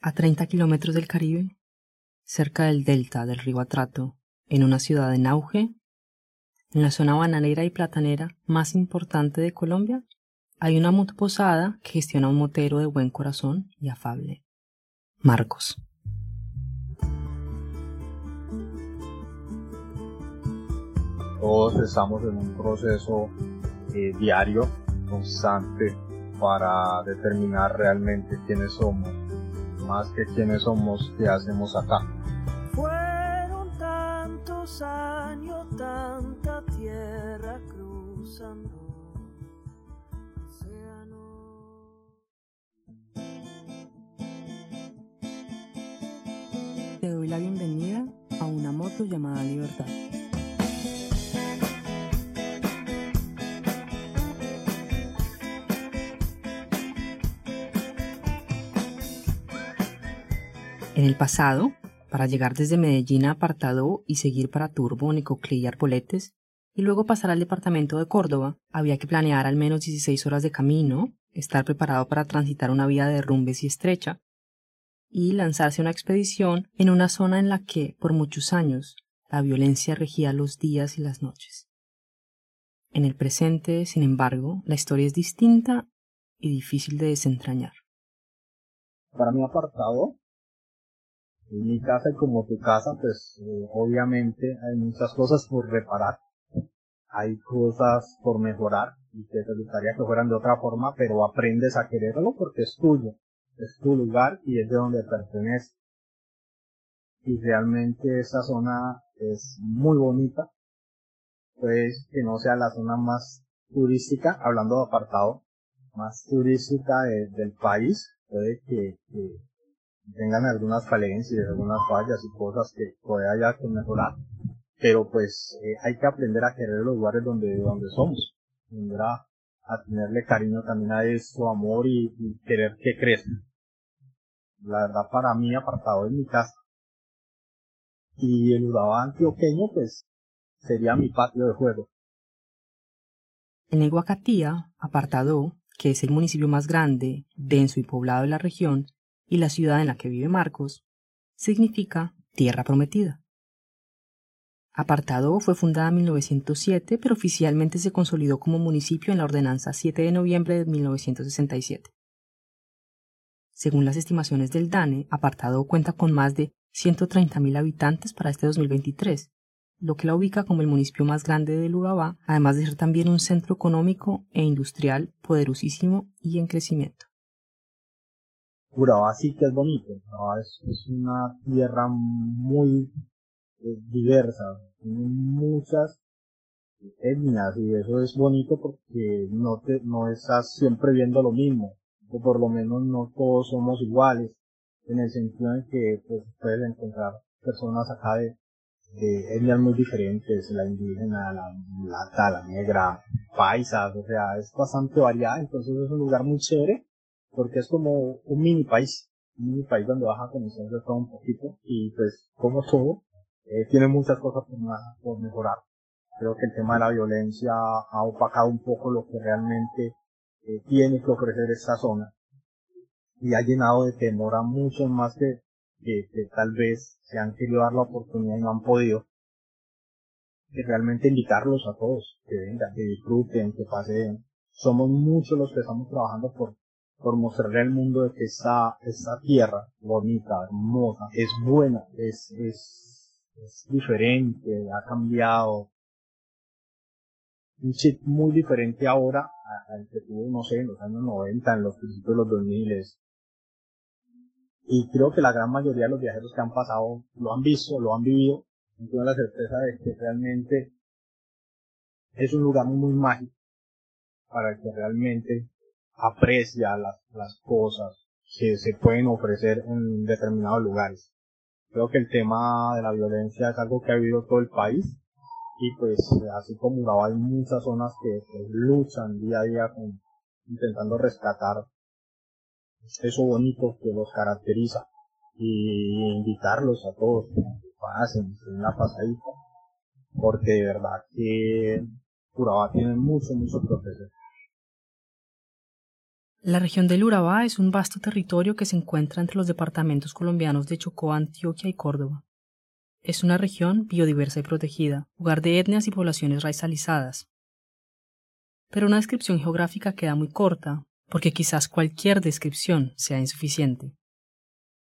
A 30 kilómetros del Caribe, cerca del delta del río Atrato, en una ciudad en auge, en la zona bananera y platanera más importante de Colombia, hay una motoposada que gestiona un motero de buen corazón y afable. Marcos. Todos estamos en un proceso eh, diario, constante, para determinar realmente quiénes somos, más que quiénes somos, qué hacemos acá. Fueron tantos años, tanta tierra cruzando. Te doy la bienvenida a una moto llamada Libertad. En el pasado, para llegar desde Medellín a Apartado y seguir para Turbo, Necoclí y Arpoletes, y luego pasar al departamento de Córdoba, había que planear al menos 16 horas de camino, estar preparado para transitar una vía de derrumbes y estrecha, y lanzarse a una expedición en una zona en la que, por muchos años, la violencia regía los días y las noches. En el presente, sin embargo, la historia es distinta y difícil de desentrañar. Para mí apartado en mi casa como tu casa, pues eh, obviamente hay muchas cosas por reparar, hay cosas por mejorar y te gustaría que fueran de otra forma, pero aprendes a quererlo porque es tuyo, es tu lugar y es de donde pertenece. Y realmente esa zona es muy bonita, pues que no sea la zona más turística, hablando de apartado, más turística del país, puede que tengan algunas falencias, algunas fallas y cosas que todavía haya que mejorar. Pero pues eh, hay que aprender a querer los lugares donde, donde somos. Aprender a, tenerle cariño también a eso, amor y, querer que crezca. La verdad para mí apartado en mi casa. Y el Urabá antioqueño pues sería mi patio de juego. En el apartado, que es el municipio más grande, denso y poblado de la región, y la ciudad en la que vive Marcos significa tierra prometida. Apartado fue fundada en 1907, pero oficialmente se consolidó como municipio en la ordenanza 7 de noviembre de 1967. Según las estimaciones del DANE, Apartado cuenta con más de 130.000 habitantes para este 2023, lo que la ubica como el municipio más grande del Urabá, además de ser también un centro económico e industrial poderosísimo y en crecimiento. Urabá sí que es bonito, es, una tierra muy eh, diversa, tiene muchas etnias y eso es bonito porque no te, no estás siempre viendo lo mismo, o por lo menos no todos somos iguales, en el sentido en que pues, puedes encontrar personas acá de, etnias muy diferentes, la indígena, la mulata, la negra, paisas, o sea, es bastante variada, entonces es un lugar muy chévere porque es como un mini país, un mini país donde vas a conocer de todo un poquito y pues como todo, eh, tiene muchas cosas por, mejorar. Creo que el tema de la violencia ha opacado un poco lo que realmente eh, tiene que ofrecer esta zona y ha llenado de temor a muchos más que, que, tal vez se han querido dar la oportunidad y no han podido. Que realmente invitarlos a todos, que vengan, que disfruten, que pasen. Somos muchos los que estamos trabajando por por mostrarle al mundo de que esta, esta tierra bonita, hermosa, es buena, es, es, es diferente, ha cambiado. Un chip muy diferente ahora al que tuvo, no sé, en los años 90, en los principios de los 2000. Y creo que la gran mayoría de los viajeros que han pasado lo han visto, lo han vivido, tengo la certeza de que realmente es un lugar muy mágico para el que realmente aprecia las, las cosas que se pueden ofrecer en determinados lugares. Creo que el tema de la violencia es algo que ha habido todo el país y pues así como Urabá hay muchas zonas que luchan día a día intentando rescatar eso bonito que los caracteriza y invitarlos a todos que pasen, una pasadita porque de verdad que Urabá tiene mucho, mucho que La región del Urabá es un vasto territorio que se encuentra entre los departamentos colombianos de Chocó, Antioquia y Córdoba. Es una región biodiversa y protegida, lugar de etnias y poblaciones raizalizadas. Pero una descripción geográfica queda muy corta, porque quizás cualquier descripción sea insuficiente.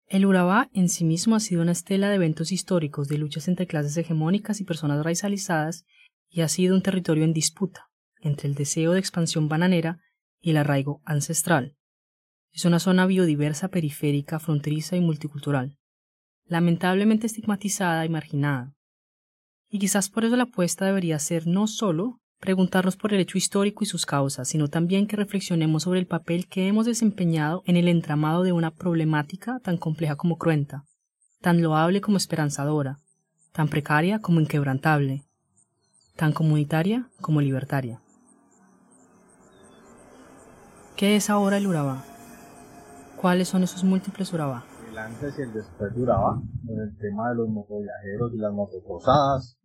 El Urabá en sí mismo ha sido una estela de eventos históricos de luchas entre clases hegemónicas y personas raizalizadas y ha sido un territorio en disputa entre el deseo de expansión bananera y el arraigo ancestral. Es una zona biodiversa periférica, fronteriza y multicultural, lamentablemente estigmatizada y marginada. Y quizás por eso la apuesta debería ser no solo preguntarnos por el hecho histórico y sus causas, sino también que reflexionemos sobre el papel que hemos desempeñado en el entramado de una problemática tan compleja como cruenta, tan loable como esperanzadora, tan precaria como inquebrantable, tan comunitaria como libertaria. ¿Qué es ahora el Urabá? ¿Cuáles son esos múltiples Urabá? El antes y el después de Urabá, en el tema de los motoviajeros y las motoposadas,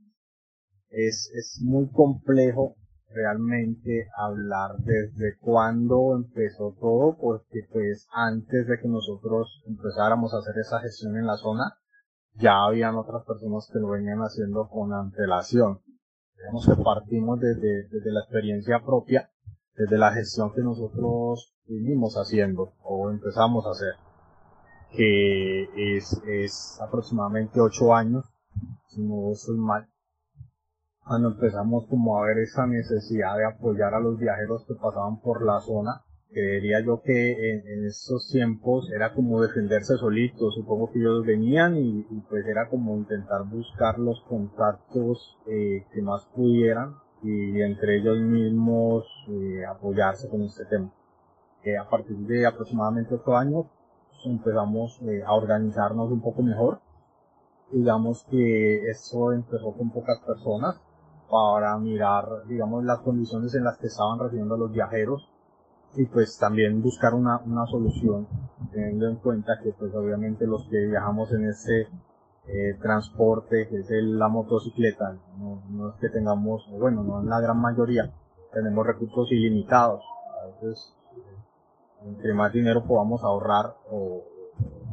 es, es muy complejo realmente hablar desde cuándo empezó todo, porque pues antes de que nosotros empezáramos a hacer esa gestión en la zona, ya habían otras personas que lo venían haciendo con antelación. Digamos que partimos desde, desde la experiencia propia, desde la gestión que nosotros vinimos haciendo o empezamos a hacer, que es, es aproximadamente ocho años, si no estoy mal, cuando empezamos como a ver esa necesidad de apoyar a los viajeros que pasaban por la zona, que diría yo que en, estos tiempos era como defenderse solitos, supongo que ellos venían y, pues era como intentar buscar los contactos eh, que más pudieran y entre ellos mismos eh, apoyarse con este tema. Eh, a partir de aproximadamente ocho años empezamos eh, a organizarnos un poco mejor digamos que eso empezó con pocas personas para mirar, digamos, las condiciones en las que estaban recibiendo los viajeros y pues también buscar una, una solución, teniendo en cuenta que pues obviamente los que viajamos en ese eh, transporte, que es la motocicleta, no, no, es que tengamos, bueno, no en la gran mayoría, tenemos recursos ilimitados. A veces, eh, entre más dinero podamos ahorrar o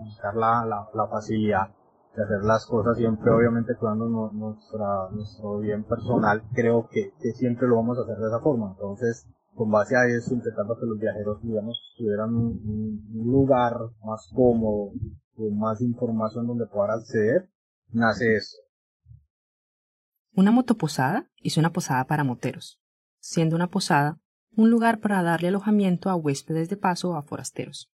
buscar la, la, la facilidad de hacer las cosas siempre obviamente cuidando nuestra, nuestro bien personal, creo que, que, siempre lo vamos a hacer de esa forma. Entonces, con base a eso, intentando que los viajeros, digamos, tuvieran un, lugar más cómodo, más información donde puedan acceder, nace eso. Una motoposada es una posada para moteros, siendo una posada un lugar para darle alojamiento a huéspedes de paso o a forasteros.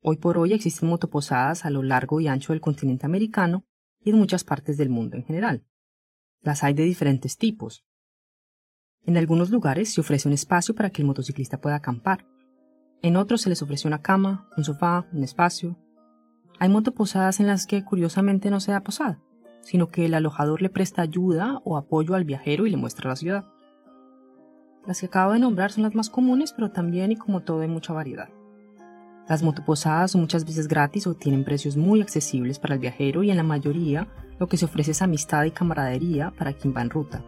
Hoy por hoy existen motoposadas a lo largo y ancho del continente americano y en muchas partes del mundo en general. Las hay de diferentes tipos. En algunos lugares se ofrece un espacio para que el motociclista pueda acampar. En otros se les ofrece una cama, un sofá, un espacio. Hay motoposadas en las que curiosamente no se da posada, sino que el alojador le presta ayuda o apoyo al viajero y le muestra la ciudad. Las que acabo de nombrar son las más comunes, pero también y como todo hay mucha variedad. Las motoposadas son muchas veces gratis o tienen precios muy accesibles para el viajero y en la mayoría lo que se ofrece es amistad y camaradería para quien va en ruta.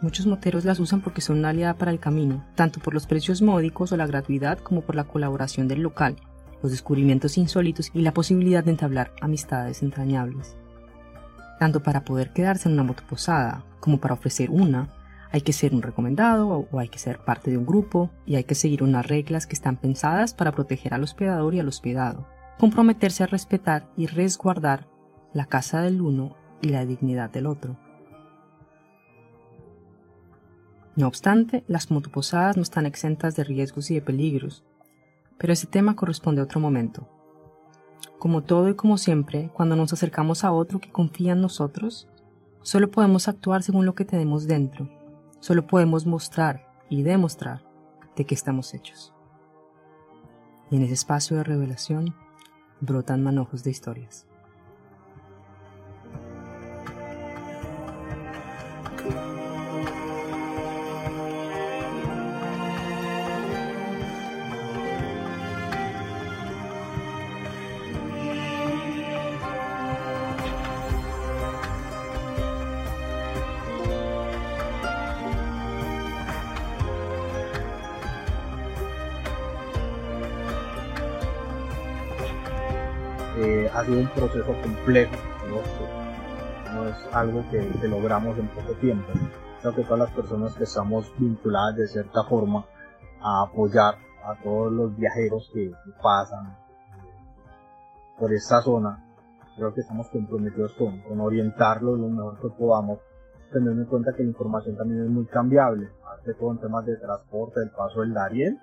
Muchos moteros las usan porque son una aliada para el camino, tanto por los precios módicos o la gratuidad como por la colaboración del local, los descubrimientos insólitos y la posibilidad de entablar amistades entrañables. Tanto para poder quedarse en una motoposada como para ofrecer una, hay que ser un recomendado o hay que ser parte de un grupo y hay que seguir unas reglas que están pensadas para proteger al hospedador y al hospedado. Comprometerse a respetar y resguardar la casa del uno y la dignidad del otro. No obstante, las motoposadas no están exentas de riesgos y de peligros, pero ese tema corresponde a otro momento. Como todo y como siempre, cuando nos acercamos a otro que confía en nosotros, solo podemos actuar según lo que tenemos dentro Solo podemos mostrar y demostrar de qué estamos hechos. Y en ese espacio de revelación brotan manojos de historias. Ha sido un proceso complejo, ¿no? es algo que, logramos en poco tiempo. Creo que todas las personas que estamos vinculadas de cierta forma a apoyar a todos los viajeros que, pasan por esta zona, creo que estamos comprometidos con, con orientarlos lo mejor que podamos, teniendo en cuenta que la información también es muy cambiable, hace todo en temas de transporte, del paso del Darién,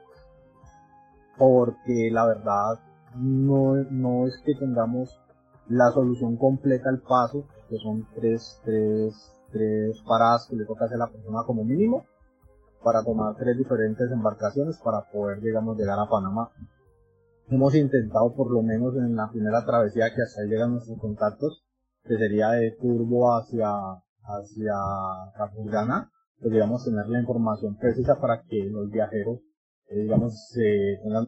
porque la verdad no, no es que tengamos la solución completa al paso, que son tres, tres, tres paradas que le toca hacer a la persona como mínimo, para tomar tres diferentes embarcaciones para poder, digamos, llegar a Panamá. Hemos intentado por lo menos en la primera travesía que hasta llegan nuestros contactos, que sería de Turbo hacia, hacia Capurgana, pues digamos tener la información precisa para que los viajeros, eh, digamos, se tengan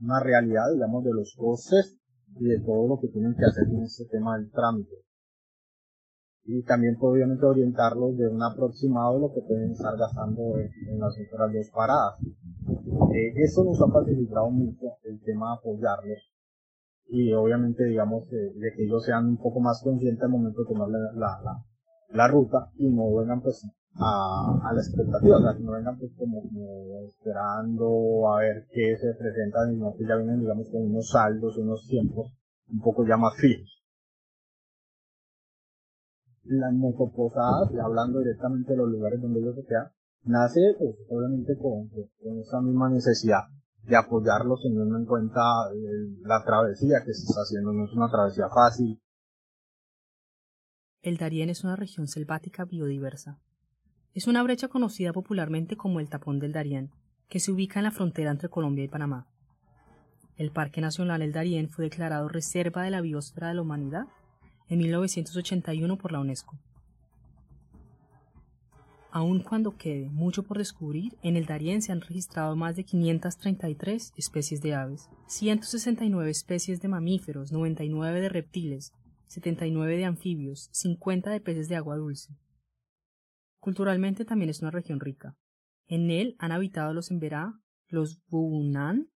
una realidad, digamos, de los costes y de todo lo que tienen que hacer en este tema del trámite. Y también, pues, obviamente, orientarlos de un aproximado de lo que pueden estar gastando en, las otras dos paradas. Eh, eso nos ha facilitado mucho el tema de apoyarlos y obviamente, digamos, de que ellos sean un poco más conscientes al momento de tomar la, la, la ruta y no vengan pues a, a la expectativa, o sea, que no vengan pues como, esperando a ver qué se presenta, sino que ya vienen digamos con unos saldos, unos tiempos un poco ya más fijos. Las motoposadas, hablando directamente de los lugares donde ellos se quedan, nace pues obviamente con, con esa misma necesidad de apoyarlos teniendo en cuenta la travesía que se está haciendo, no es una travesía fácil. El Darién es una región selvática biodiversa, es una brecha conocida popularmente como el Tapón del Darién, que se ubica en la frontera entre Colombia y Panamá. El Parque Nacional El Darién fue declarado Reserva de la Biosfera de la Humanidad en 1981 por la UNESCO. Aun cuando quede mucho por descubrir, en el Darién se han registrado más de 533 especies de aves, 169 especies de mamíferos, 99 de reptiles, 79 de anfibios, 50 de peces de agua dulce, Culturalmente también es una región rica. En él han habitado los Emberá, los Bunan,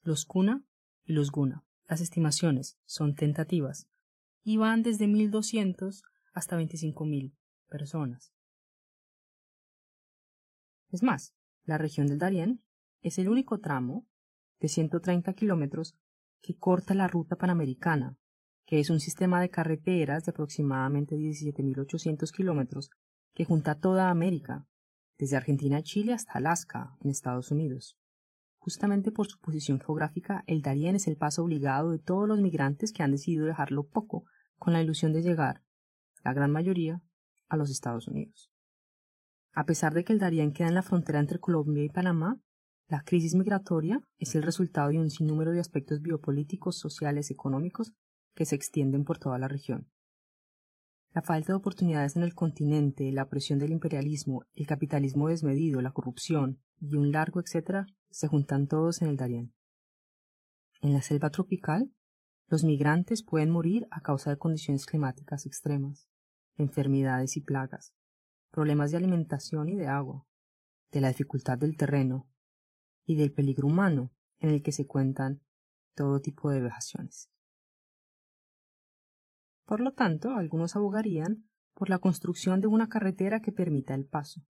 los Kuna y los Guna. Las estimaciones son tentativas y van desde 1.200 hasta 25.000 personas. Es más, la región del Darién es el único tramo de 130 kilómetros que corta la ruta panamericana, que es un sistema de carreteras de aproximadamente 17.800 kilómetros que junta toda América, desde Argentina a Chile hasta Alaska, en Estados Unidos. Justamente por su posición geográfica, el Darién es el paso obligado de todos los migrantes que han decidido dejarlo poco, con la ilusión de llegar, la gran mayoría, a los Estados Unidos. A pesar de que el Darién queda en la frontera entre Colombia y Panamá, la crisis migratoria es el resultado de un sinnúmero de aspectos biopolíticos, sociales, y económicos que se extienden por toda la región. La falta de oportunidades en el continente, la presión del imperialismo, el capitalismo desmedido, la corrupción y un largo etcétera se juntan todos en el Darién. En la selva tropical, los migrantes pueden morir a causa de condiciones climáticas extremas, enfermedades y plagas, problemas de alimentación y de agua, de la dificultad del terreno y del peligro humano en el que se cuentan todo tipo de vejaciones. Por lo tanto, algunos abogarían por la construcción de una carretera que permita el paso.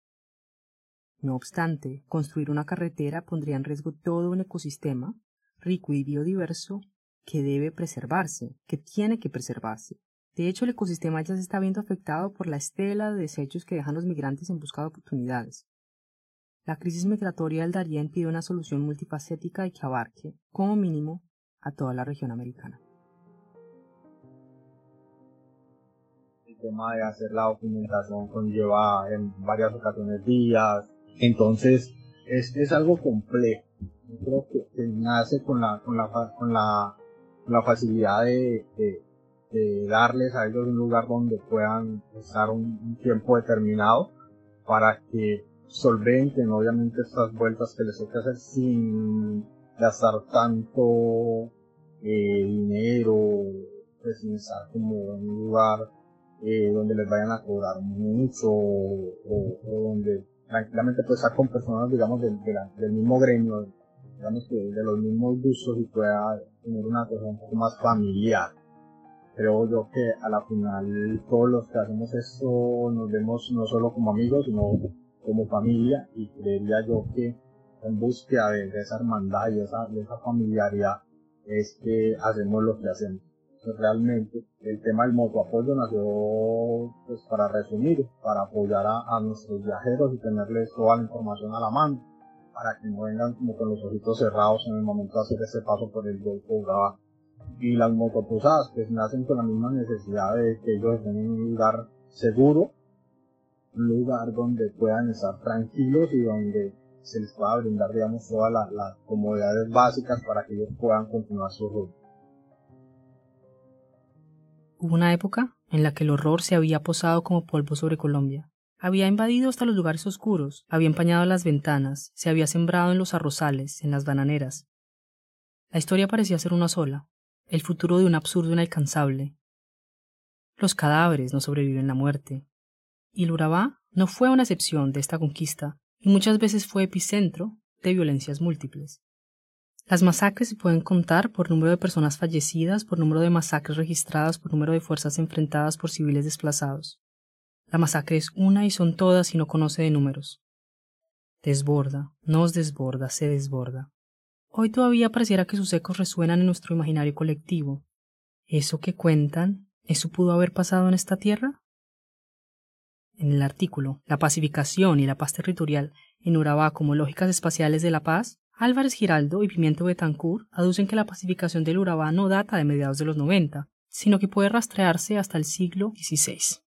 No obstante, construir una carretera pondría en riesgo todo un ecosistema rico y biodiverso que debe preservarse, que tiene que preservarse. De hecho, el ecosistema ya se está viendo afectado por la estela de desechos que dejan los migrantes en busca de oportunidades. La crisis migratoria del Darién pide una solución multifacética y que abarque, como mínimo, a toda la región americana. Tema de hacer la documentación conlleva en varias ocasiones días, entonces es, es algo complejo. Yo creo que, nace con la, con la, con la, la facilidad de, de, darles a ellos un lugar donde puedan estar un, tiempo determinado para que solventen obviamente estas vueltas que les toca hacer sin gastar tanto eh, dinero, pues sin estar como en un lugar eh, donde les vayan a cobrar mucho o, donde tranquilamente puede estar con personas, digamos, del, del mismo gremio, digamos que de los mismos gustos y pueda tener una cosa un poco más familiar. Creo yo que a la final todos los que hacemos esto nos vemos no solo como amigos, sino como familia y creería yo que en búsqueda de, esa hermandad y esa, de esa familiaridad es que hacemos lo que hacemos. Realmente el tema del motoapoyo nació, pues para resumir, para apoyar a, nuestros viajeros y tenerles toda la información a la mano, para que no vengan como con los ojitos cerrados en el momento de hacer ese paso por el Golfo Urabá. Y las motoposadas pues nacen con la misma necesidad de que ellos estén en un lugar seguro, un lugar donde puedan estar tranquilos y donde se les pueda brindar, digamos, todas las, comodidades básicas para que ellos puedan continuar su ruta. Hubo una época en la que el horror se había posado como polvo sobre Colombia. Había invadido hasta los lugares oscuros, había empañado las ventanas, se había sembrado en los arrozales, en las bananeras. La historia parecía ser una sola, el futuro de un absurdo inalcanzable. Los cadáveres no sobreviven la muerte. Y el no fue una excepción de esta conquista, y muchas veces fue epicentro de violencias múltiples. Las masacres se pueden contar por número de personas fallecidas, por número de masacres registradas, por número de fuerzas enfrentadas por civiles desplazados. La masacre es una y son todas y no conoce de números. Desborda, nos desborda, se desborda. Hoy todavía pareciera que sus ecos resuenan en nuestro imaginario colectivo. ¿Eso que cuentan, eso pudo haber pasado en esta tierra? en el artículo La pacificación y la paz territorial en Urabá como lógicas espaciales de la paz, Álvarez Giraldo y Pimiento Betancourt aducen que la pacificación del Urabá no data de mediados de los 90, sino que puede rastrearse hasta el siglo XVI.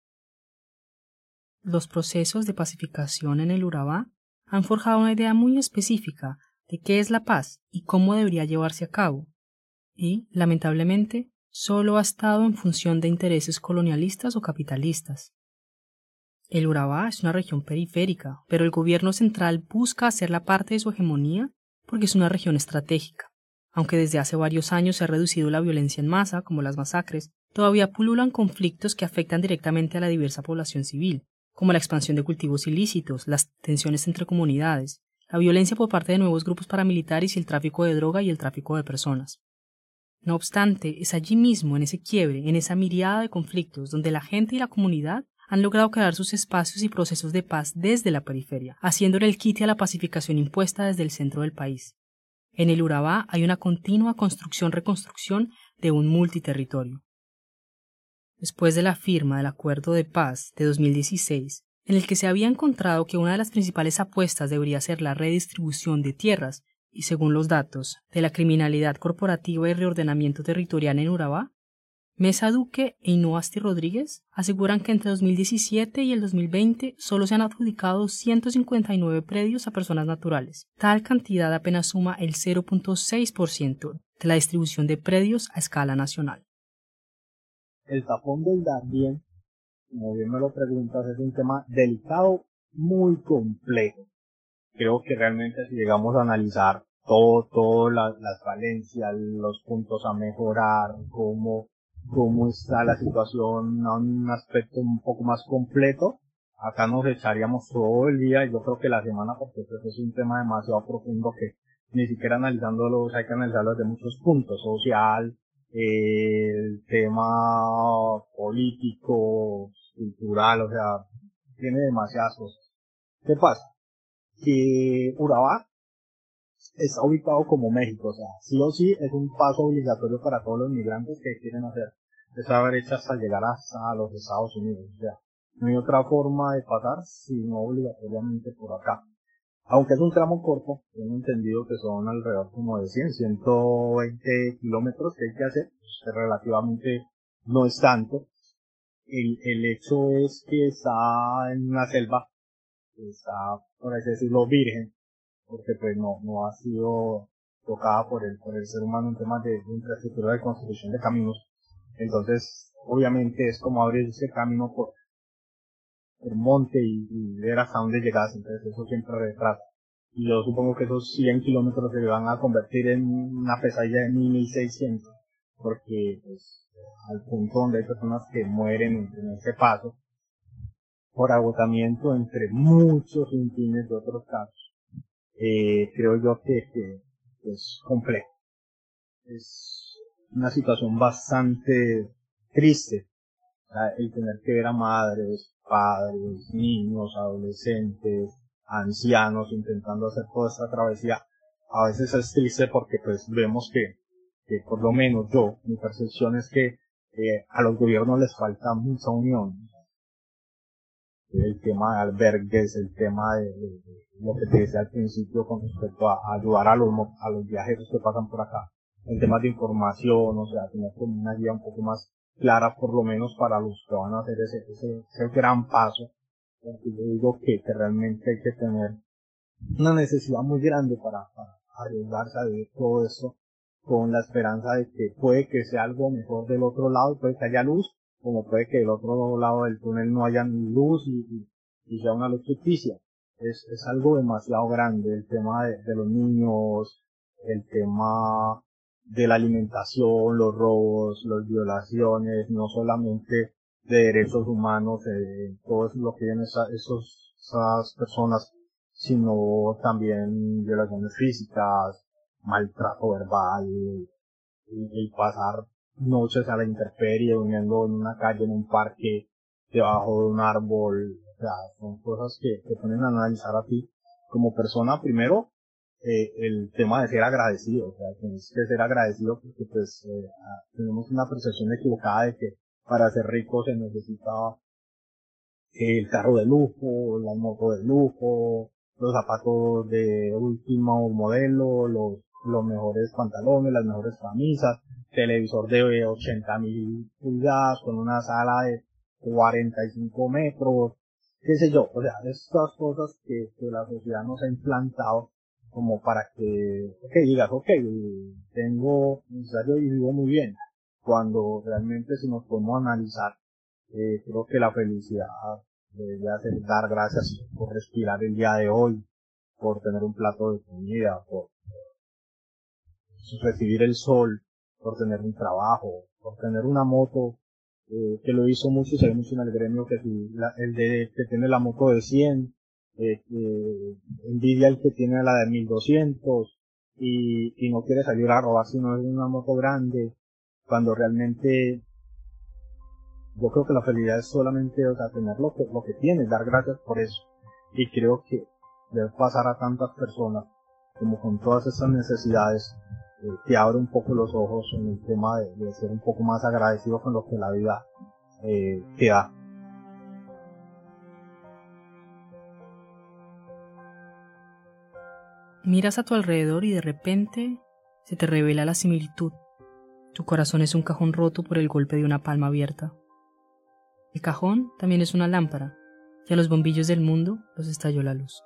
Los procesos de pacificación en el Urabá han forjado una idea muy específica de qué es la paz y cómo debería llevarse a cabo, y, lamentablemente, solo ha estado en función de intereses colonialistas o capitalistas. El Urabá es una región periférica, pero el gobierno central busca hacerla parte de su hegemonía porque es una región estratégica. Aunque desde hace varios años se ha reducido la violencia en masa, como las masacres, todavía pululan conflictos que afectan directamente a la diversa población civil, como la expansión de cultivos ilícitos, las tensiones entre comunidades, la violencia por parte de nuevos grupos paramilitares y el tráfico de droga y el tráfico de personas. No obstante, es allí mismo, en ese quiebre, en esa mirada de conflictos, donde la gente y la comunidad han logrado crear sus espacios y procesos de paz desde la periferia, haciéndole el quite a la pacificación impuesta desde el centro del país. En el Urabá hay una continua construcción-reconstrucción de un multiterritorio. Después de la firma del Acuerdo de Paz de 2016, en el que se había encontrado que una de las principales apuestas debería ser la redistribución de tierras, y según los datos de la criminalidad corporativa y reordenamiento territorial en Urabá, Mesa Duque e Inuasti Rodríguez aseguran que entre 2017 y el 2020 solo se han adjudicado 159 predios a personas naturales. Tal cantidad apenas suma el 0.6% de la distribución de predios a escala nacional. El tapón del Dardien, como bien me lo preguntas, es un tema delicado, muy complejo. Creo que realmente si llegamos a analizar todo, todas las valencias, los puntos a mejorar, cómo cómo está la situación a un aspecto un poco más completo. Acá nos echaríamos todo el día y yo creo que la semana porque pues es un tema demasiado profundo que ni siquiera analizándolo hay que analizarlo desde muchos puntos, social, el tema político, cultural, o sea, tiene demasiadas. ¿Qué pasa? Que Urabá está ubicado como México, o sea, sí o sí es un paso obligatorio para todos los migrantes que quieren hacer esa brecha hasta llegar hasta los Estados Unidos, o sea, no hay otra forma de pasar sino obligatoriamente por acá. Aunque es un tramo corto, tengo entendido que son alrededor como de 100, 120 kilómetros que hay que hacer, pues, relativamente no es tanto. El, el hecho es que está en una selva, está, por así decirlo, virgen, porque pues no, no ha sido tocada por el, por el ser humano en temas de, infraestructura de construcción de caminos. Entonces, obviamente es como abrir ese camino por, el monte y, ver hasta dónde llegas, entonces eso siempre retrasa. Y yo supongo que esos 100 kilómetros se van a convertir en una pesadilla de 1600, porque pues, al punto donde hay personas que mueren en, ese paso, por agotamiento entre muchos infines de otros casos. Eh, creo yo que, es complejo. Es una situación bastante triste. El tener que ver a madres, padres, niños, adolescentes, ancianos intentando hacer toda esta travesía, a veces es triste porque pues vemos que, que por lo menos yo, mi percepción es que eh, a los gobiernos les falta mucha unión. El tema de albergues, el tema de, lo que te decía al principio con respecto a, ayudar a los, a los viajeros que pasan por acá. El tema de información, o sea, tener como una guía un poco más clara por lo menos para los que van a hacer ese, ese, ese gran paso. Porque yo digo que, que, realmente hay que tener una necesidad muy grande para, para arriesgarse a vivir todo esto con la esperanza de que puede que sea algo mejor del otro lado, puede que haya luz, como puede que del otro lado del túnel no haya luz y, y, sea una luz ficticia. Es, es algo demasiado grande el tema de, los niños, el tema de la alimentación, los robos, las violaciones, no solamente de derechos humanos, eh, todo eso lo que tienen esa, esos, esas personas, sino también violaciones físicas, maltrato verbal, y, pasar noches a la intemperie, durmiendo en una calle, en un parque, debajo de un árbol, o sea, son cosas que te ponen a analizar a ti como persona. Primero eh, el tema de ser agradecido, o sea, tienes que ser agradecido porque pues eh, tenemos una percepción equivocada de que para ser rico se necesita el carro de lujo, la moto de lujo, los zapatos de último modelo, los, los mejores pantalones, las mejores camisas, televisor de 80 mil pulgadas con una sala de 45 metros, qué sé yo, o sea, estas cosas que, que la sociedad nos ha implantado como para que, que digas, ok, tengo necesario y vivo muy bien. Cuando realmente si nos podemos analizar, eh, creo que la felicidad debería ser dar gracias por respirar el día de hoy, por tener un plato de comida, por recibir el sol, por tener un trabajo, por tener una moto, eh, que lo hizo mucho, se ve mucho en el gremio que el de que tiene la moto de 100, eh, envidia el que tiene la de 1200 y, y no quiere salir a robar si no es una moto grande, cuando realmente yo creo que la felicidad es solamente o sea, tener lo que, lo que tienes, dar gracias por eso. Y creo que debe pasar a tantas personas, como con todas esas necesidades, eh, que abre un poco los ojos en el tema de, de, ser un poco más agradecido con lo que la vida eh, te da. Miras a tu alrededor y de repente se te revela la similitud. Tu corazón es un cajón roto por el golpe de una palma abierta. El cajón también es una lámpara, y a los bombillos del mundo los estalló la luz.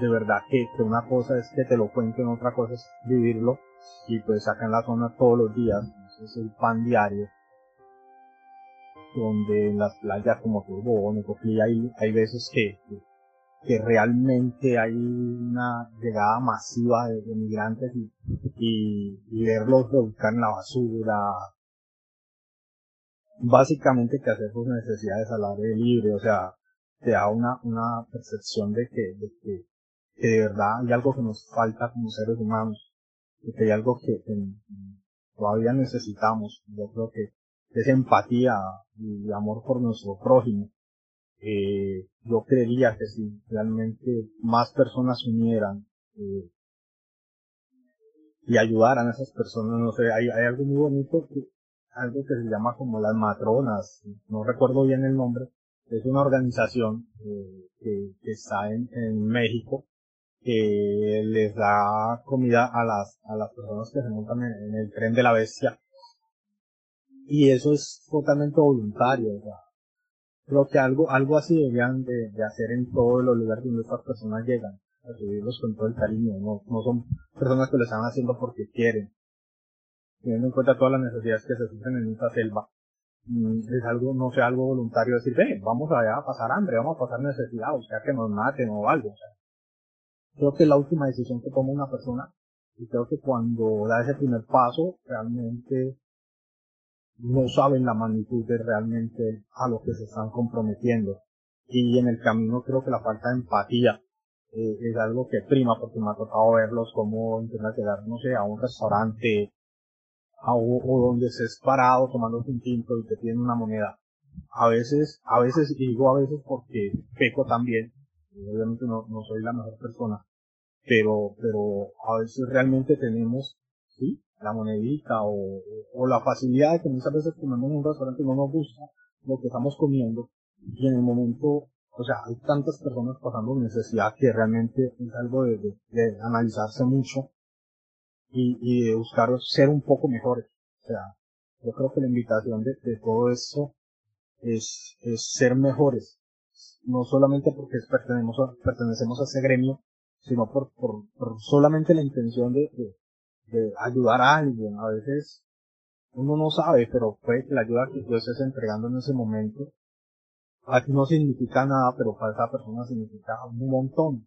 De verdad que, una cosa es que te lo cuenten, otra cosa es vivirlo, y pues acá en la zona todos los días, es el pan diario, donde en las playas como Turbo, hay, hay veces que que realmente hay una llegada masiva de, migrantes y, y, verlos buscar en la basura, básicamente que hacer sus necesidades al aire libre, o sea, te da una, una percepción de que, de que, de verdad hay algo que nos falta como seres humanos, y que hay algo que, todavía necesitamos, yo creo que es empatía y amor por nuestro prójimo, eh, yo creería que si realmente más personas unieran eh, y ayudaran a esas personas, no sé, hay, hay algo muy bonito, que, algo que se llama como las matronas, no recuerdo bien el nombre, es una organización eh, que, que, está en México que les da comida a las, a las personas que se montan en, el tren de la bestia. Y eso es totalmente voluntario, o sea, Creo que algo, algo así deberían de, de hacer en todos los lugares donde estas personas llegan, recibirlos con todo el cariño, no, no son personas que lo están haciendo porque quieren. Teniendo en cuenta todas las necesidades que se sufren en esta selva, mm, es algo, no sea algo voluntario decir, ve, vamos allá a pasar hambre, vamos a pasar necesidad, o sea, que nos maten o algo. O sea, creo que es la última decisión que toma una persona y creo que cuando da ese primer paso, realmente no saben la magnitud de realmente a lo que se están comprometiendo. Y en el camino creo que la falta de empatía eh, es algo que prima porque me ha tocado verlos como intentan llegar, no sé, a un restaurante a, o, donde se es parado tomando un tinto y te tienen una moneda. A veces, a veces, y digo a veces porque peco también, obviamente no, no soy la mejor persona, pero, pero a veces realmente tenemos, sí, la monedita o, o la facilidad de que muchas veces comemos en un restaurante no nos gusta lo que estamos comiendo y en el momento o sea, hay tantas personas pasando necesidad que realmente es algo de, de, analizarse mucho y, y, de buscar ser un poco mejores. O sea, yo creo que la invitación de, de todo esto es, es ser mejores. No solamente porque pertenecemos a, pertenecemos a ese gremio, sino por, por, solamente la intención de, de, ayudar a alguien. A veces uno no sabe, pero que la ayuda que tú estés entregando en ese momento aquí no significa nada, pero para esa persona significa un montón.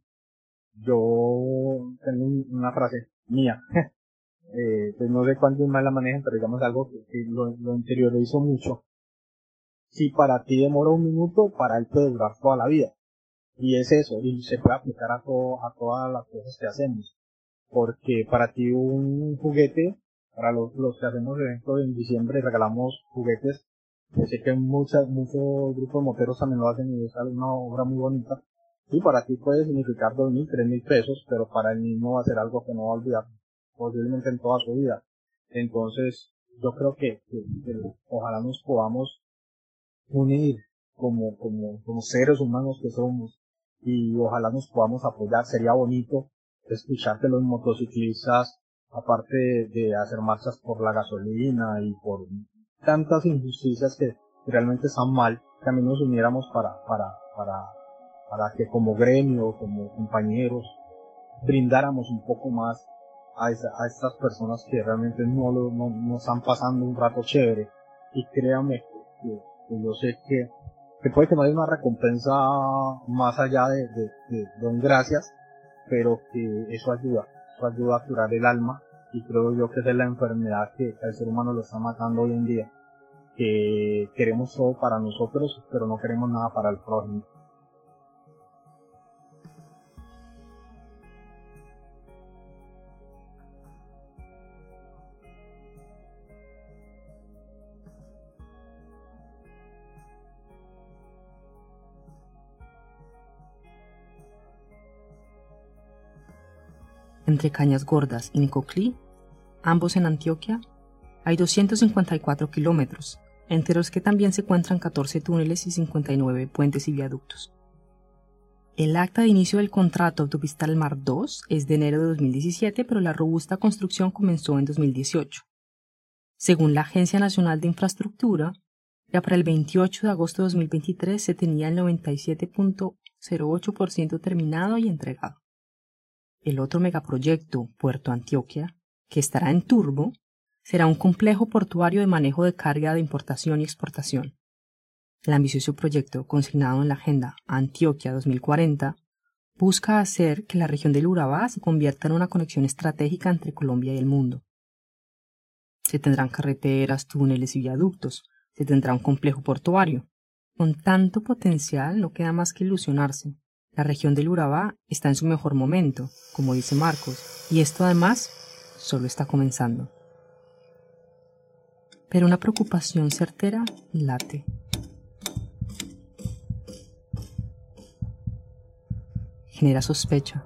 Yo tengo una frase mía, eh, pues no sé cuántos más la manejan, pero digamos algo que, lo, lo interiorizo mucho. Si para ti demora un minuto, para él puede durar toda la vida. Y es eso, y se puede aplicar a, todo, a todas las cosas que hacemos. Porque para ti un juguete, para los, los que hacemos eventos en diciembre regalamos juguetes yo sé que muchas, muchos grupos moteros también lo hacen y es una obra muy bonita. Y para ti puede significar dos mil, tres mil pesos, pero para el niño va a ser algo que no va a olvidar posiblemente en toda su vida. Entonces, yo creo que, ojalá nos podamos unir como, como, como seres humanos que somos y ojalá nos podamos apoyar. Sería bonito escuchar que los motociclistas, aparte de hacer marchas por la gasolina y por tantas injusticias que realmente están mal, también nos uniéramos para, para, para, para que como gremio, como compañeros, brindáramos un poco más a, a estas personas que realmente no, lo, no, no, están pasando un rato chévere. Y créanme que, yo sé que, que puede que no haya una recompensa más allá de, de gracias, pero que eso ayuda, eso ayuda a curar el alma y creo yo que es la enfermedad que el ser humano lo está matando hoy en día, que queremos todo para nosotros, pero no queremos nada para el prójimo. Entre Cañas Gordas y Nicoclí, ambos en Antioquia, hay 254 kilómetros, entre los que también se encuentran 14 túneles y 59 puentes y viaductos. El acta de inicio del contrato autopistal Mar 2 es de enero de 2017, pero la robusta construcción comenzó en 2018. Según la Agencia Nacional de Infraestructura, ya para el 28 de agosto de 2023 se tenía el 97.08% terminado y entregado. El otro megaproyecto, Puerto Antioquia, que estará en turbo, será un complejo portuario de manejo de carga de importación y exportación. El ambicioso proyecto, consignado en la Agenda Antioquia 2040, busca hacer que la región del Urabá se convierta en una conexión estratégica entre Colombia y el mundo. Se tendrán carreteras, túneles y viaductos, se tendrá un complejo portuario. Con tanto potencial no queda más que ilusionarse. La región del Urabá está en su mejor momento, como dice Marcos, y esto además solo está comenzando. Pero una preocupación certera late. Genera sospecha.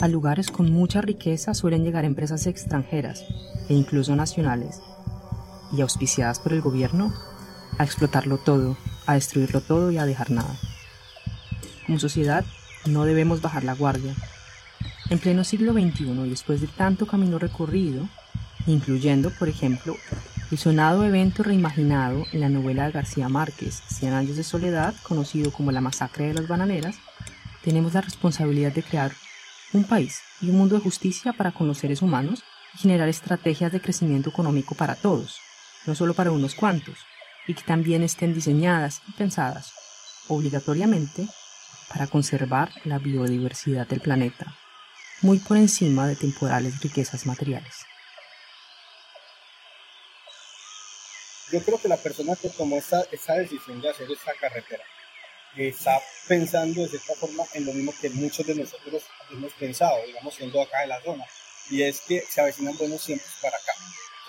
A lugares con mucha riqueza suelen llegar empresas extranjeras e incluso nacionales, y auspiciadas por el gobierno, a explotarlo todo, a destruirlo todo y a dejar nada. Como sociedad, no debemos bajar la guardia. En pleno siglo XXI después de tanto camino recorrido, incluyendo, por ejemplo, el sonado evento reimaginado en la novela de García Márquez, Cien años de soledad, conocido como la masacre de las bananeras, tenemos la responsabilidad de crear un país y un mundo de justicia para con los seres humanos y generar estrategias de crecimiento económico para todos, no solo para unos cuantos, y que también estén diseñadas y pensadas obligatoriamente para conservar la biodiversidad del planeta, muy por encima de temporales riquezas materiales. Yo creo que la persona que tomó esa, esa decisión de hacer esta carretera está pensando de cierta forma en lo mismo que muchos de nosotros hemos pensado, digamos, siendo acá de la zona, y es que se avecinan buenos tiempos para acá,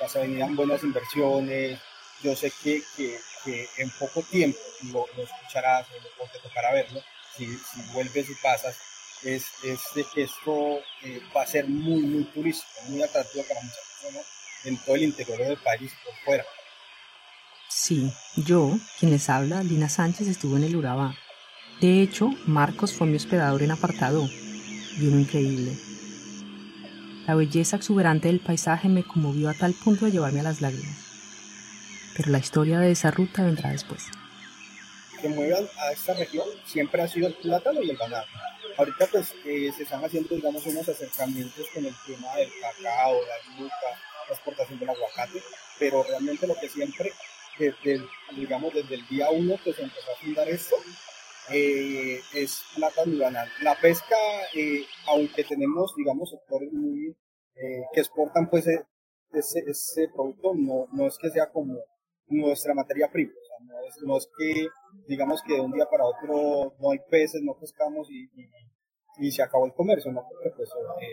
ya se avecinan buenas inversiones, yo sé que, que, que en poco tiempo lo, lo escucharás o, te tocará verlo, si, si vuelves y pasas, es, es de que esto eh, va a ser muy, muy turístico, muy atractivo para muchas personas en todo el interior del país y por fuera. Sí, yo, quien les habla, Lina Sánchez, estuvo en el Urabá. De hecho, Marcos fue mi hospedador en apartado. Y uno increíble. La belleza exuberante del paisaje me conmovió a tal punto de llevarme a las lágrimas. Pero la historia de esa ruta vendrá después. Que muevan a esta región siempre ha sido el plátano y el banano. Ahorita pues eh, se están haciendo digamos unos acercamientos con el tema del cacao, la yuca, la exportación del aguacate, pero realmente lo que siempre desde, digamos, desde el día uno que se empezó a fundar esto, eh, es plátano y banano. La pesca, eh, aunque tenemos, digamos, sectores muy, que exportan pues e, ese, ese producto, no, no es que sea como nuestra materia prima. No, es, no, es, que, digamos, que de un día para otro no hay peces, no pescamos y, y, y se acabó el comercio, ¿no? Porque pues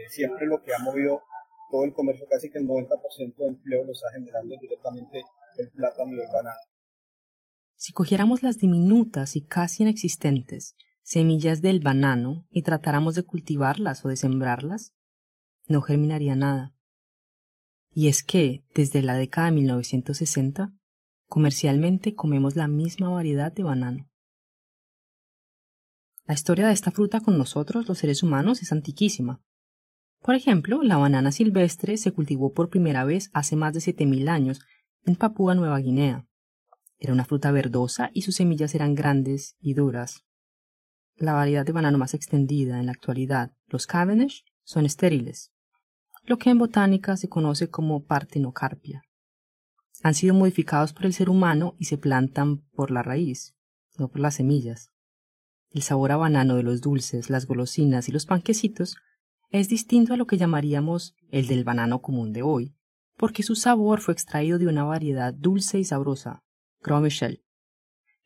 siempre lo que ha movido todo el comercio, casi que el 90% de empleo lo está generando directamente el plátano y el banano. Si cogiéramos las diminutas y casi inexistentes semillas del banano y tratáramos de cultivarlas o de sembrarlas, no germinaría nada. Y es que, desde la década de 1960, comercialmente comemos la misma variedad de banano. La historia de esta fruta con nosotros, los seres humanos, es antiquísima. Por ejemplo, la banana silvestre se cultivó por primera vez hace más de 7.000 años en Papúa Nueva Guinea. Era una fruta verdosa y sus semillas eran grandes y duras. La variedad de banano más extendida en la actualidad, los Cavendish, son estériles, lo que en botánica se conoce como partenocarpia. Han sido modificados por el ser humano y se plantan por la raíz, no por las semillas. El sabor a banano de los dulces, las golosinas y los panquecitos es distinto a lo que llamaríamos el del banano común de hoy, porque su sabor fue extraído de una variedad dulce y sabrosa, Gros Michel,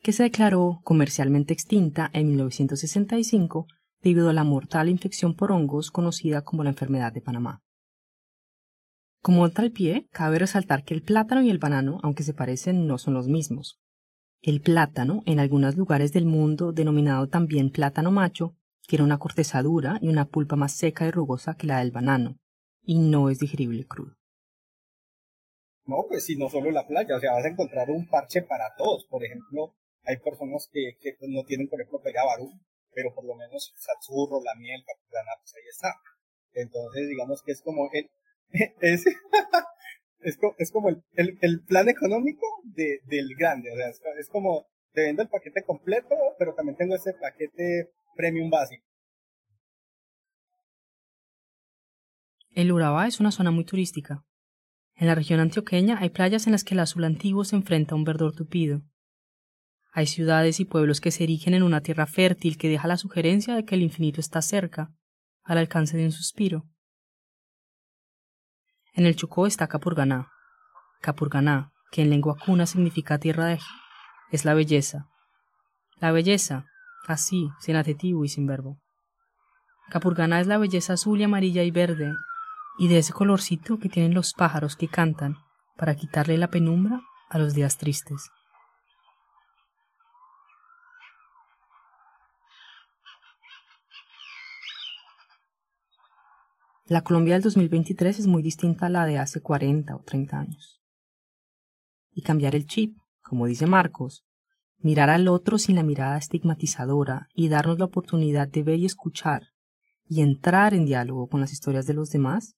que se declaró comercialmente extinta en 1965 debido a la mortal infección por hongos conocida como la enfermedad de Panamá. Como tal pie, cabe resaltar que el plátano y el banano, aunque se parecen, no son los mismos. El plátano, en algunos lugares del mundo denominado también plátano macho, tiene una corteza dura y una pulpa más seca y rugosa que la del banano, y no es digerible crudo. No, pues sí, no solo la playa, o sea, vas a encontrar un parche para todos. Por ejemplo, hay personas que, que pues, no tienen, por ejemplo, barú, pero por lo menos satzurro, la miel, capulana, pues ahí está. Entonces, digamos que es como el, es, es, es como el, el, el, plan económico de, del grande, o sea, es, es como, te vendo el paquete completo, pero también tengo ese paquete premium básico. El Urabá es una zona muy turística. En la región antioqueña hay playas en las que el azul antiguo se enfrenta a un verdor tupido. Hay ciudades y pueblos que se erigen en una tierra fértil que deja la sugerencia de que el infinito está cerca, al alcance de un suspiro. En el Chocó está Capurganá. Capurganá, que en lengua cuna significa tierra de es la belleza. La belleza, así, sin adjetivo y sin verbo. Capurganá es la belleza azul y amarilla y verde y de ese colorcito que tienen los pájaros que cantan para quitarle la penumbra a los días tristes. La Colombia del 2023 es muy distinta a la de hace 40 o 30 años. Y cambiar el chip, como dice Marcos, mirar al otro sin la mirada estigmatizadora y darnos la oportunidad de ver y escuchar y entrar en diálogo con las historias de los demás,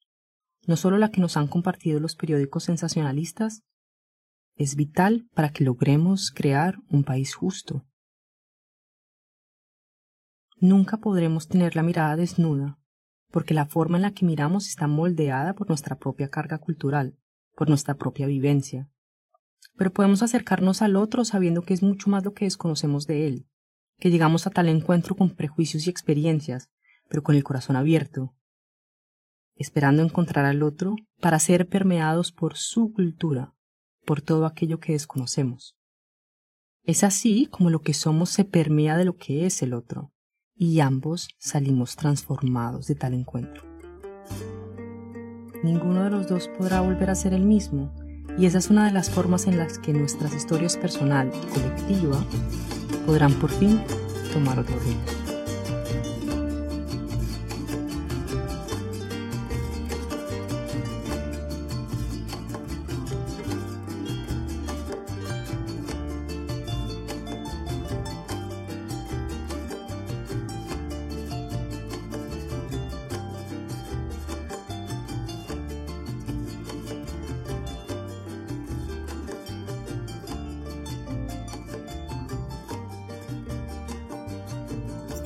no solo la que nos han compartido los periódicos sensacionalistas, es vital para que logremos crear un país justo. Nunca podremos tener la mirada desnuda, porque la forma en la que miramos está moldeada por nuestra propia carga cultural, por nuestra propia vivencia. Pero podemos acercarnos al otro sabiendo que es mucho más lo que desconocemos de él, que llegamos a tal encuentro con prejuicios y experiencias, pero con el corazón abierto, esperando encontrar al otro para ser permeados por su cultura, por todo aquello que desconocemos. Es así como lo que somos se permea de lo que es el otro, y ambos salimos transformados de tal encuentro. Ninguno de los dos podrá volver a ser el mismo, y esa es una de las formas en las que nuestras historias personal y colectiva podrán por fin tomar otro rumbo.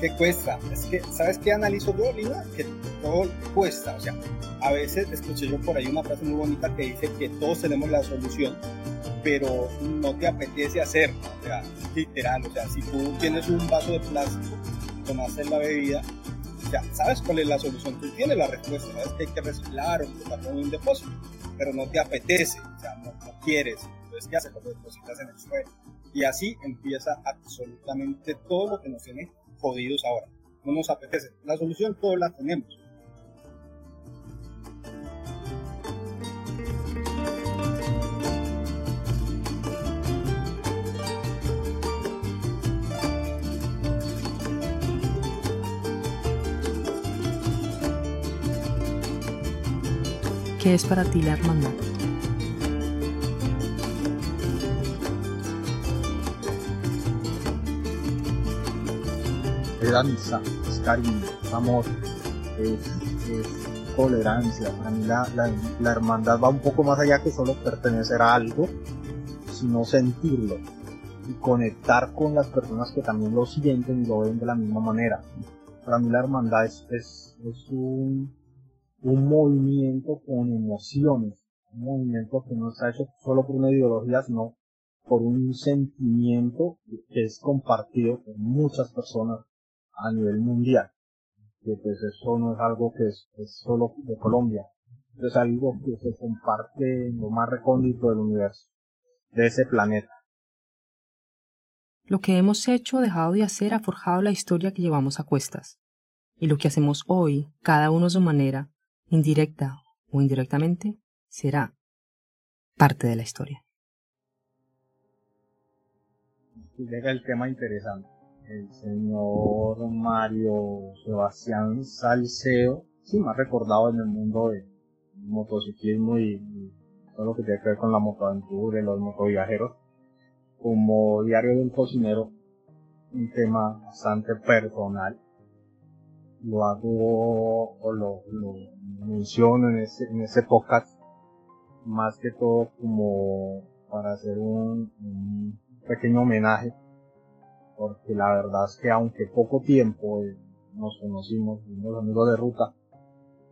Que cuesta. Es que, ¿sabes qué analizo yo, Lina? Que todo cuesta. O sea, a veces escuché yo por ahí una frase muy bonita que dice que todos tenemos la solución, pero no te apetece hacerlo. O sea, literal. O sea, si tú tienes un vaso de plástico tomaste la bebida, ya sabes cuál es la solución. Tú tienes la respuesta. Sabes que hay que reciclar o botarlo en un depósito, pero no te apetece. O sea, no, no quieres. Entonces, ¿qué haces? Lo depositas en el suelo. Y así empieza absolutamente todo lo que nos tiene jodidos ahora. No nos apetece. La solución todos la tenemos. ¿Qué es para ti la hermandad? Es cariño, es amor, es, tolerancia. Para mí la, la, hermandad va un poco más allá que solo pertenecer a algo, sino sentirlo y conectar con las personas que también lo sienten y lo ven de la misma manera. Para mí la hermandad es, es, es un, un movimiento con emociones, un movimiento que no está hecho solo por una ideología, sino por un sentimiento que es compartido con muchas personas a nivel mundial. Que pues eso no es algo que es, solo de Colombia. Es algo que se comparte en lo más recóndito del universo, de ese planeta. Lo que hemos hecho o dejado de hacer ha forjado la historia que llevamos a cuestas. Y lo que hacemos hoy, cada uno a su manera, indirecta o indirectamente, será parte de la historia. Llega el tema interesante el señor Mario Sebastián Salcedo, sí, más recordado en el mundo del motociclismo y, todo lo que tiene que ver con la motoaventura y los motoviajeros, como Diario de un Cocinero, un tema bastante personal. Lo hago o lo, menciono en ese, en ese podcast, más que todo como para hacer un pequeño homenaje porque la verdad es que aunque poco tiempo eh, nos conocimos, fuimos amigos de ruta,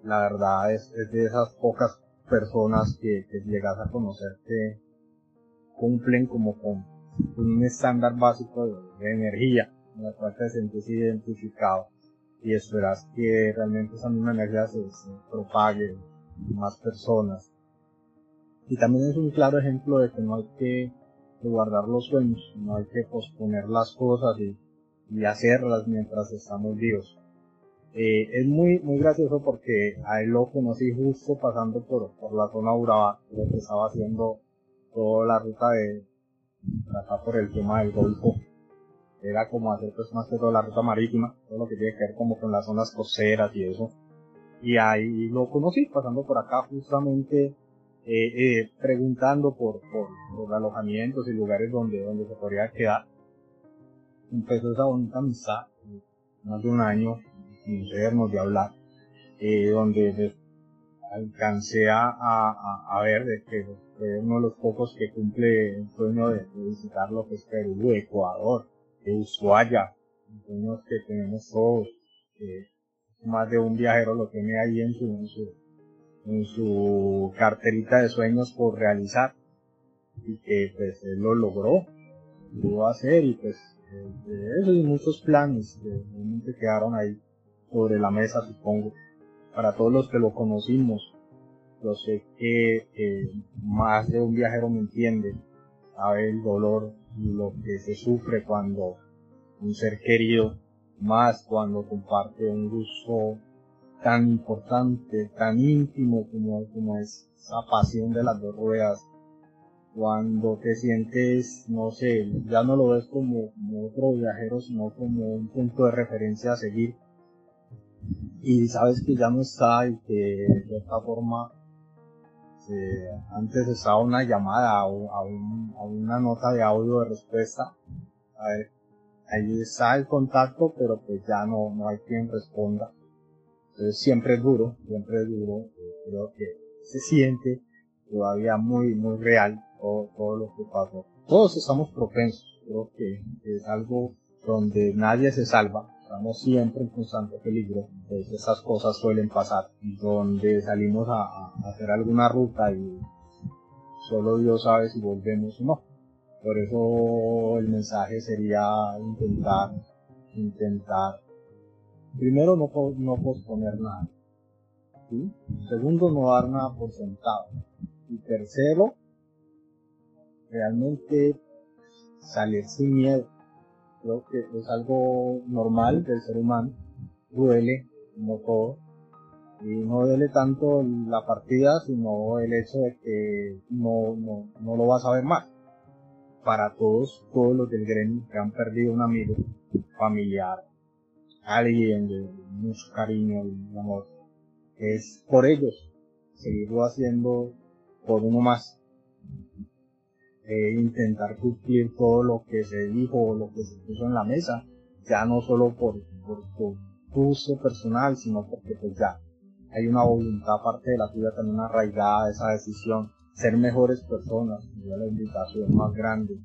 la verdad es, es de esas pocas personas que, que llegas a conocer que cumplen como con un estándar básico de, energía, en la cual te sientes identificado y esperas que realmente esa misma energía se, se propague a más personas. Y también es un claro ejemplo de que no hay que de guardar los sueños, no hay que posponer las cosas y, hacerlas mientras estamos vivos. Eh, es muy, muy gracioso porque a él lo conocí justo pasando por, por la zona Urabá, lo que estaba haciendo toda la ruta de acá por el tema del Golfo. Era como hacer pues más que toda la ruta marítima, todo lo que tiene que ver como con las zonas costeras y eso. Y ahí lo conocí pasando por acá justamente eh, eh, preguntando por, alojamientos y lugares donde, se podría quedar. Empezó esa bonita amistad, más de un año, sin vernos, de hablar, eh, donde alcancé a, ver de que fue uno de los pocos que cumple el sueño de, visitar lo que es Perú, Ecuador, Ushuaia, sueños que tenemos todos. más de un viajero lo tiene ahí en su, en su, en su carterita de sueños por realizar. Y que pues él lo logró, lo pudo hacer y pues de eso y muchos planes que realmente quedaron ahí sobre la mesa supongo. Para todos los que lo conocimos yo sé que más de un viajero me entiende sabe el dolor y lo que se sufre cuando un ser querido, más cuando comparte un gusto tan importante, tan íntimo como, como es esa pasión de las dos ruedas, cuando te sientes, no sé, ya no lo ves como, como otro viajero, sino como un punto de referencia a seguir, y sabes que ya no está y que de esta forma antes estaba una llamada o a, una nota de audio de respuesta. A ver, ahí está el contacto, pero pues ya no, no hay quien responda. Entonces siempre es duro, siempre es duro. Creo que se siente todavía muy, muy real todo, todo lo que pasó. Todos estamos propensos, creo que es algo donde nadie se salva, estamos siempre en constante peligro, pues esas cosas suelen pasar, donde salimos a, hacer alguna ruta y solo Dios sabe si volvemos o no. Por eso el mensaje sería intentar, intentar, primero no, posponer nada, segundo no dar nada por sentado, y tercero, realmente salir sin miedo. Creo que es algo normal del ser humano, duele, como todo, y no duele tanto la partida, sino el hecho de que no, no, no lo vas a ver más. Para todos, todos los del gremio que han perdido un amigo, familiar, alguien de mucho cariño y amor, es por ellos seguirlo haciendo por uno más. Intentar cumplir todo lo que se dijo o lo que se puso en la mesa, ya no solo por, por tu gusto personal, sino porque pues ya hay una voluntad aparte de la tuya también arraigada de esa decisión, ser mejores personas, la invitación más grande,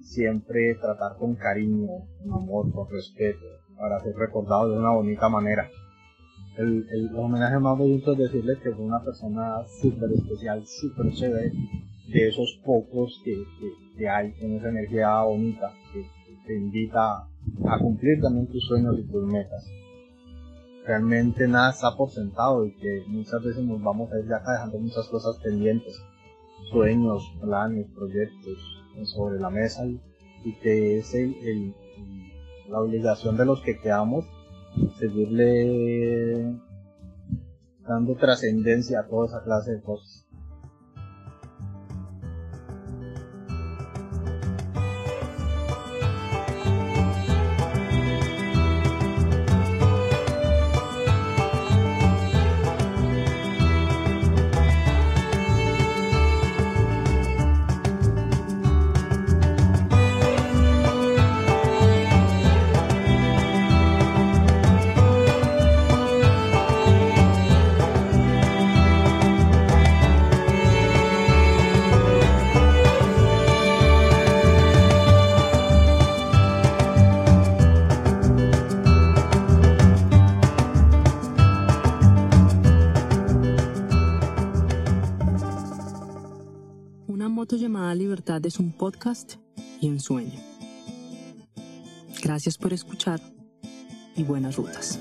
siempre tratar con cariño, con amor, con respeto, para ser recordado de una bonita manera. El, el homenaje más bonito es decirle que fue una persona súper especial, súper chévere, de esos pocos que, que, hay en esa energía bonita que, te invita a cumplir también tus sueños y tus metas. Realmente nada está por sentado y que muchas veces nos vamos a ir de acá dejando muchas cosas pendientes, sueños, planes, proyectos sobre la mesa y, que es el, la obligación de los que quedamos seguirle dando trascendencia a toda esa clase de cosas. Es un podcast y un sueño. Gracias por escuchar y buenas rutas.